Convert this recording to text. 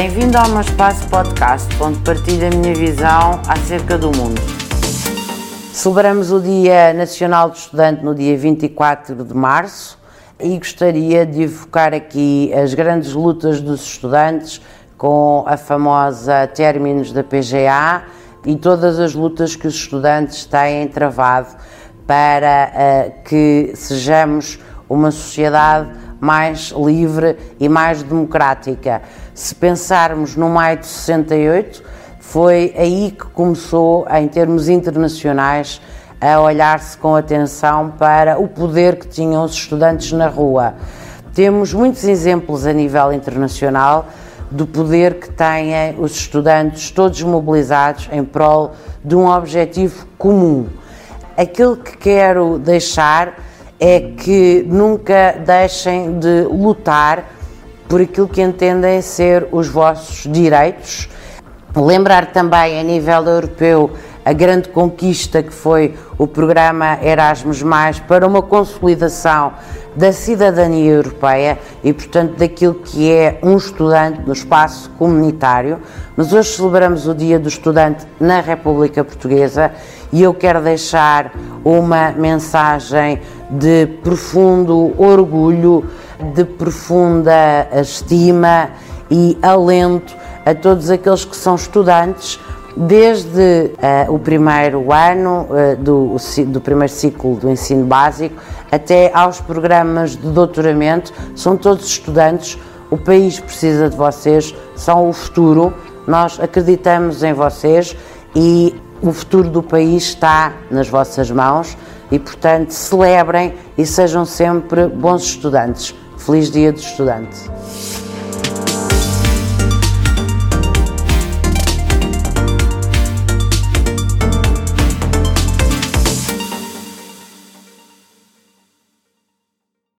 Bem-vindo ao meu espaço podcast, onde partilho a minha visão acerca do mundo. Celebramos o Dia Nacional do Estudante no dia 24 de março e gostaria de evocar aqui as grandes lutas dos estudantes com a famosa términos da PGA e todas as lutas que os estudantes têm travado para uh, que sejamos uma sociedade mais livre e mais democrática. Se pensarmos no maio de 68, foi aí que começou, em termos internacionais, a olhar-se com atenção para o poder que tinham os estudantes na rua. Temos muitos exemplos a nível internacional do poder que têm os estudantes todos mobilizados em prol de um objetivo comum. Aquilo que quero deixar é que nunca deixem de lutar por aquilo que entendem ser os vossos direitos. Lembrar também, a nível europeu, a grande conquista que foi o programa Erasmus, para uma consolidação da cidadania europeia e, portanto, daquilo que é um estudante no espaço comunitário. Mas hoje celebramos o Dia do Estudante na República Portuguesa e eu quero deixar uma mensagem de profundo orgulho, de profunda estima e alento a todos aqueles que são estudantes desde uh, o primeiro ano uh, do, do primeiro ciclo do ensino básico até aos programas de doutoramento, são todos estudantes. O país precisa de vocês, são o futuro. Nós acreditamos em vocês e o futuro do país está nas vossas mãos e, portanto, celebrem e sejam sempre bons estudantes. Feliz Dia do Estudante!